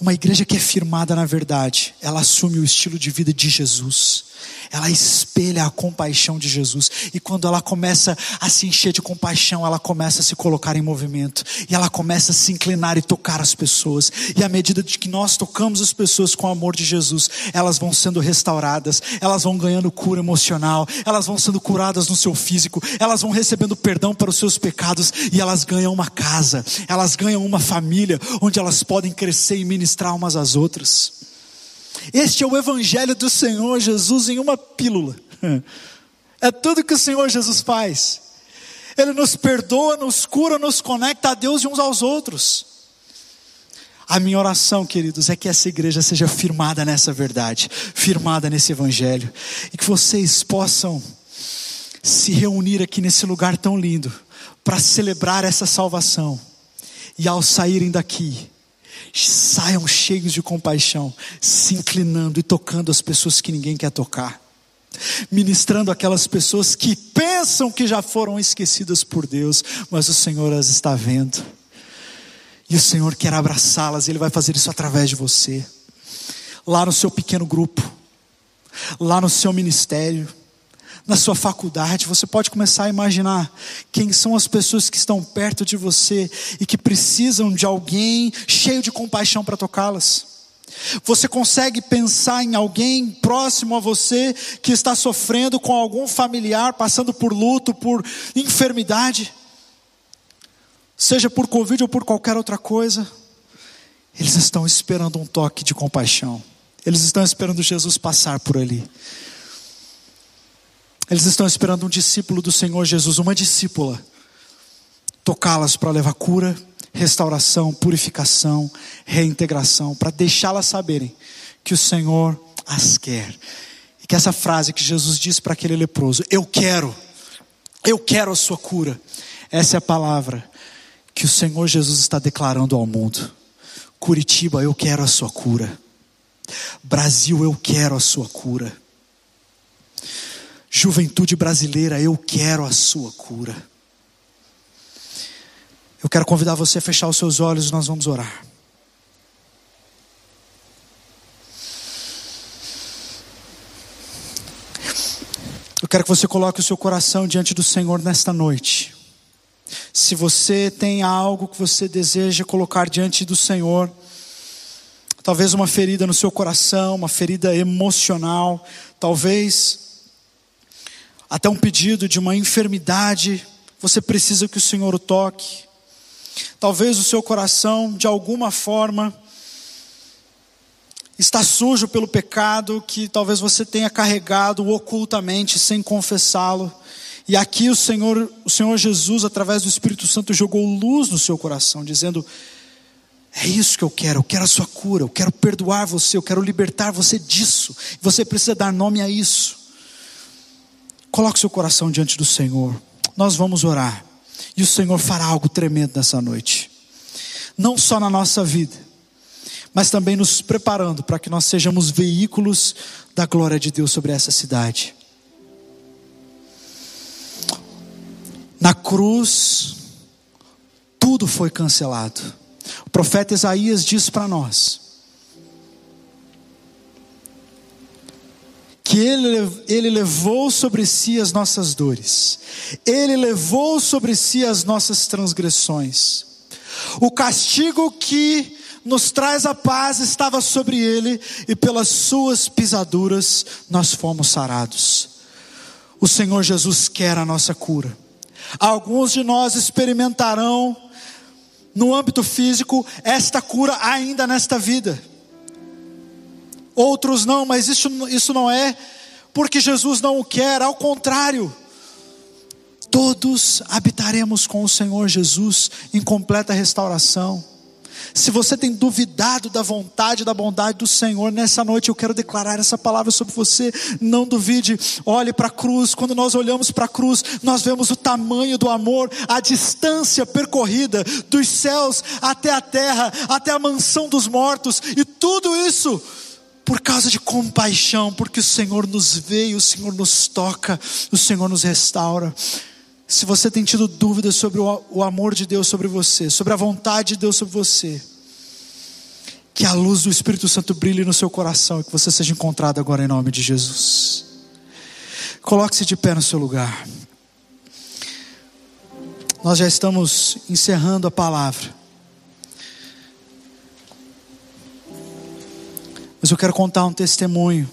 Uma igreja que é firmada na verdade, ela assume o estilo de vida de Jesus ela espelha a compaixão de Jesus. E quando ela começa a se encher de compaixão, ela começa a se colocar em movimento. E ela começa a se inclinar e tocar as pessoas. E à medida de que nós tocamos as pessoas com o amor de Jesus, elas vão sendo restauradas, elas vão ganhando cura emocional, elas vão sendo curadas no seu físico, elas vão recebendo perdão para os seus pecados e elas ganham uma casa, elas ganham uma família onde elas podem crescer e ministrar umas às outras. Este é o Evangelho do Senhor Jesus em uma pílula. É tudo que o Senhor Jesus faz. Ele nos perdoa, nos cura, nos conecta a Deus e uns aos outros. A minha oração, queridos, é que essa igreja seja firmada nessa verdade, firmada nesse Evangelho, e que vocês possam se reunir aqui nesse lugar tão lindo, para celebrar essa salvação, e ao saírem daqui, saiam cheios de compaixão, se inclinando e tocando as pessoas que ninguém quer tocar, ministrando aquelas pessoas que pensam que já foram esquecidas por Deus, mas o Senhor as está vendo, e o Senhor quer abraçá-las, Ele vai fazer isso através de você, lá no seu pequeno grupo, lá no seu ministério, na sua faculdade, você pode começar a imaginar quem são as pessoas que estão perto de você e que precisam de alguém cheio de compaixão para tocá-las. Você consegue pensar em alguém próximo a você que está sofrendo com algum familiar, passando por luto, por enfermidade, seja por Covid ou por qualquer outra coisa. Eles estão esperando um toque de compaixão. Eles estão esperando Jesus passar por ali. Eles estão esperando um discípulo do Senhor Jesus, uma discípula, tocá-las para levar cura, restauração, purificação, reintegração, para deixá-las saberem que o Senhor as quer. E que essa frase que Jesus disse para aquele leproso: Eu quero, eu quero a sua cura. Essa é a palavra que o Senhor Jesus está declarando ao mundo. Curitiba, eu quero a sua cura. Brasil, eu quero a sua cura. Juventude brasileira, eu quero a sua cura. Eu quero convidar você a fechar os seus olhos e nós vamos orar. Eu quero que você coloque o seu coração diante do Senhor nesta noite. Se você tem algo que você deseja colocar diante do Senhor, talvez uma ferida no seu coração, uma ferida emocional, talvez até um pedido de uma enfermidade, você precisa que o Senhor o toque. Talvez o seu coração, de alguma forma, está sujo pelo pecado que talvez você tenha carregado ocultamente, sem confessá-lo. E aqui o Senhor, o Senhor Jesus, através do Espírito Santo, jogou luz no seu coração, dizendo: É isso que eu quero, eu quero a sua cura, eu quero perdoar você, eu quero libertar você disso. Você precisa dar nome a isso. Coloque seu coração diante do Senhor. Nós vamos orar. E o Senhor fará algo tremendo nessa noite. Não só na nossa vida, mas também nos preparando para que nós sejamos veículos da glória de Deus sobre essa cidade. Na cruz, tudo foi cancelado. O profeta Isaías diz para nós que ele, ele levou sobre si as nossas dores, ele levou sobre si as nossas transgressões. O castigo que nos traz a paz estava sobre ele, e pelas suas pisaduras nós fomos sarados. O Senhor Jesus quer a nossa cura. Alguns de nós experimentarão, no âmbito físico, esta cura ainda nesta vida. Outros não, mas isso, isso não é porque Jesus não o quer, ao contrário. Todos habitaremos com o Senhor Jesus em completa restauração. Se você tem duvidado da vontade, da bondade do Senhor, nessa noite eu quero declarar essa palavra sobre você. Não duvide, olhe para a cruz. Quando nós olhamos para a cruz, nós vemos o tamanho do amor, a distância percorrida dos céus até a terra, até a mansão dos mortos, e tudo isso por causa de compaixão, porque o Senhor nos vê, o Senhor nos toca, o Senhor nos restaura. Se você tem tido dúvidas sobre o amor de Deus sobre você, sobre a vontade de Deus sobre você, que a luz do Espírito Santo brilhe no seu coração e que você seja encontrado agora em nome de Jesus. Coloque-se de pé no seu lugar. Nós já estamos encerrando a palavra. Mas eu quero contar um testemunho.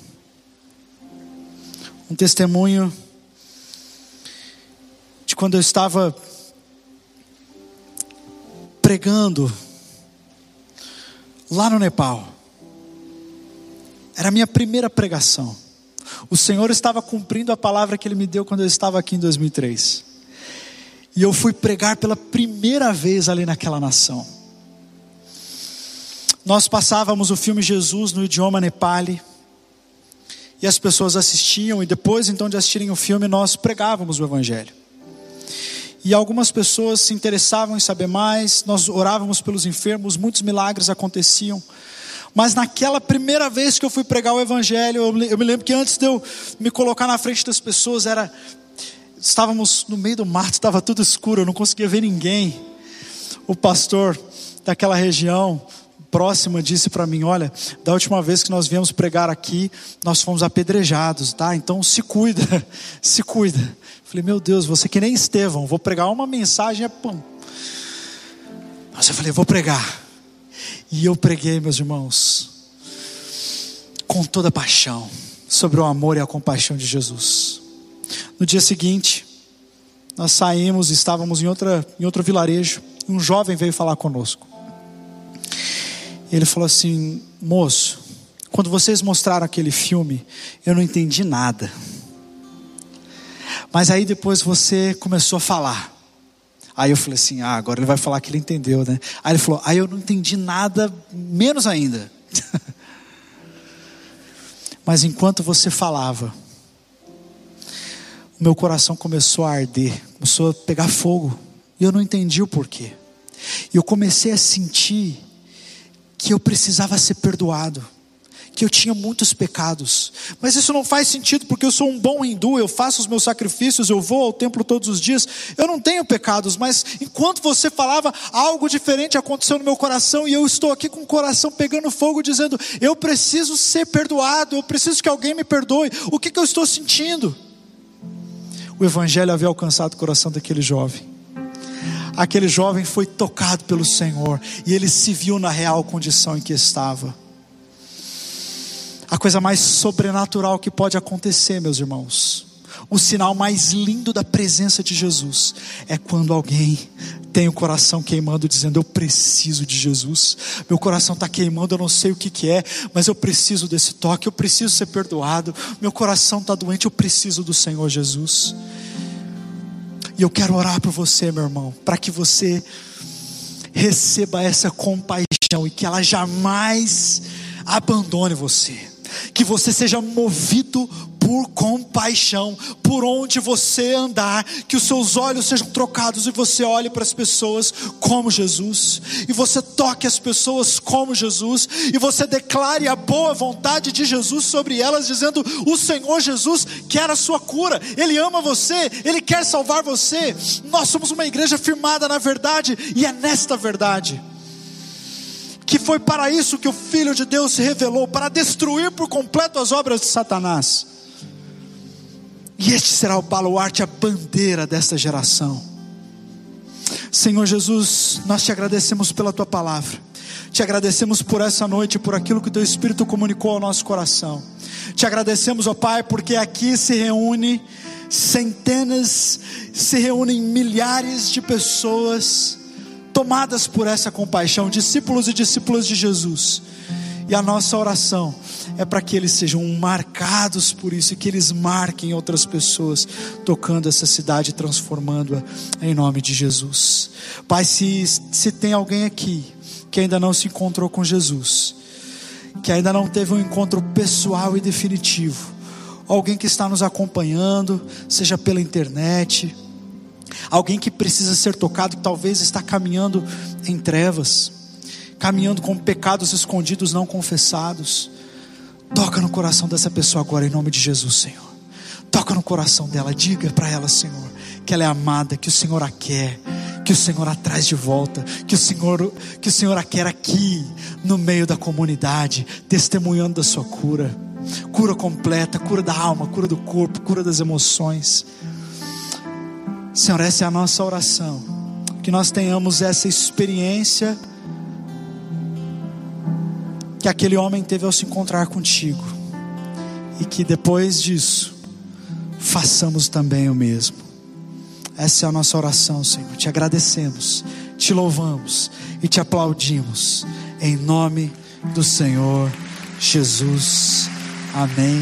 Um testemunho de quando eu estava pregando lá no Nepal. Era a minha primeira pregação. O Senhor estava cumprindo a palavra que Ele me deu quando eu estava aqui em 2003. E eu fui pregar pela primeira vez ali naquela nação. Nós passávamos o filme Jesus no idioma Nepali. E as pessoas assistiam, e depois então de assistirem o filme, nós pregávamos o Evangelho. E algumas pessoas se interessavam em saber mais, nós orávamos pelos enfermos, muitos milagres aconteciam. Mas naquela primeira vez que eu fui pregar o Evangelho, eu me lembro que antes de eu me colocar na frente das pessoas, era. Estávamos no meio do mato, estava tudo escuro, eu não conseguia ver ninguém. O pastor daquela região, próxima disse para mim: Olha, da última vez que nós viemos pregar aqui, nós fomos apedrejados, tá? Então se cuida, se cuida. Falei: Meu Deus, você que nem Estevão, vou pregar uma mensagem, é pão. Mas eu falei: Vou pregar. E eu preguei, meus irmãos, com toda paixão, sobre o amor e a compaixão de Jesus. No dia seguinte, nós saímos, estávamos em, outra, em outro vilarejo, e um jovem veio falar conosco. Ele falou assim: moço, quando vocês mostraram aquele filme, eu não entendi nada. Mas aí depois você começou a falar. Aí eu falei assim: ah, agora ele vai falar que ele entendeu, né? Aí ele falou: aí eu não entendi nada, menos ainda. Mas enquanto você falava, o meu coração começou a arder, começou a pegar fogo, e eu não entendi o porquê. E eu comecei a sentir que eu precisava ser perdoado, que eu tinha muitos pecados. Mas isso não faz sentido porque eu sou um bom hindu, eu faço os meus sacrifícios, eu vou ao templo todos os dias, eu não tenho pecados, mas enquanto você falava, algo diferente aconteceu no meu coração e eu estou aqui com o coração pegando fogo, dizendo: eu preciso ser perdoado, eu preciso que alguém me perdoe. O que, que eu estou sentindo? O Evangelho havia alcançado o coração daquele jovem aquele jovem foi tocado pelo Senhor e ele se viu na real condição em que estava. A coisa mais sobrenatural que pode acontecer, meus irmãos. O sinal mais lindo da presença de Jesus é quando alguém tem o coração queimando, dizendo: Eu preciso de Jesus. Meu coração está queimando, eu não sei o que, que é, mas eu preciso desse toque, eu preciso ser perdoado. Meu coração está doente, eu preciso do Senhor Jesus. E eu quero orar por você, meu irmão, para que você receba essa compaixão e que ela jamais abandone você. Que você seja movido por compaixão, por onde você andar, que os seus olhos sejam trocados e você olhe para as pessoas como Jesus, e você toque as pessoas como Jesus, e você declare a boa vontade de Jesus sobre elas, dizendo: O Senhor Jesus quer a sua cura, Ele ama você, Ele quer salvar você. Nós somos uma igreja firmada na verdade, e é nesta verdade que foi para isso que o Filho de Deus se revelou para destruir por completo as obras de Satanás. E este será o baluarte, a bandeira desta geração. Senhor Jesus, nós te agradecemos pela tua palavra. Te agradecemos por essa noite, por aquilo que o teu Espírito comunicou ao nosso coração. Te agradecemos, ó Pai, porque aqui se reúne centenas, se reúnem milhares de pessoas tomadas por essa compaixão, discípulos e discípulas de Jesus. E a nossa oração é para que eles sejam marcados por isso e que eles marquem outras pessoas, tocando essa cidade, transformando-a em nome de Jesus. Pai, se, se tem alguém aqui que ainda não se encontrou com Jesus, que ainda não teve um encontro pessoal e definitivo, alguém que está nos acompanhando, seja pela internet, alguém que precisa ser tocado, que talvez está caminhando em trevas, caminhando com pecados escondidos não confessados. Toca no coração dessa pessoa agora, em nome de Jesus, Senhor. Toca no coração dela, diga para ela, Senhor, que ela é amada, que o Senhor a quer, que o Senhor a traz de volta, que o Senhor, que o Senhor a quer aqui, no meio da comunidade, testemunhando da sua cura. Cura completa, cura da alma, cura do corpo, cura das emoções. Senhor, essa é a nossa oração. Que nós tenhamos essa experiência que aquele homem teve ao se encontrar contigo. E que depois disso, façamos também o mesmo. Essa é a nossa oração, Senhor. Te agradecemos, te louvamos e te aplaudimos. Em nome do Senhor Jesus. Amém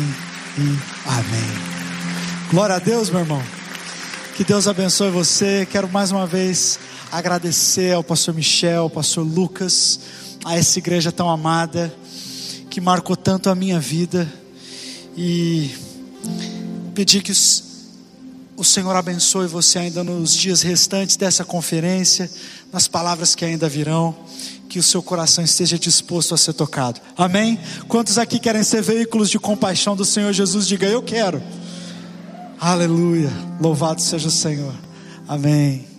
e amém. Glória a Deus, meu irmão. Que Deus abençoe você. Quero mais uma vez agradecer ao pastor Michel, ao pastor Lucas, a essa igreja tão amada, que marcou tanto a minha vida. E pedir que o Senhor abençoe você ainda nos dias restantes dessa conferência, nas palavras que ainda virão. Que o seu coração esteja disposto a ser tocado. Amém? Quantos aqui querem ser veículos de compaixão do Senhor Jesus? Diga, eu quero. Aleluia. Louvado seja o Senhor. Amém.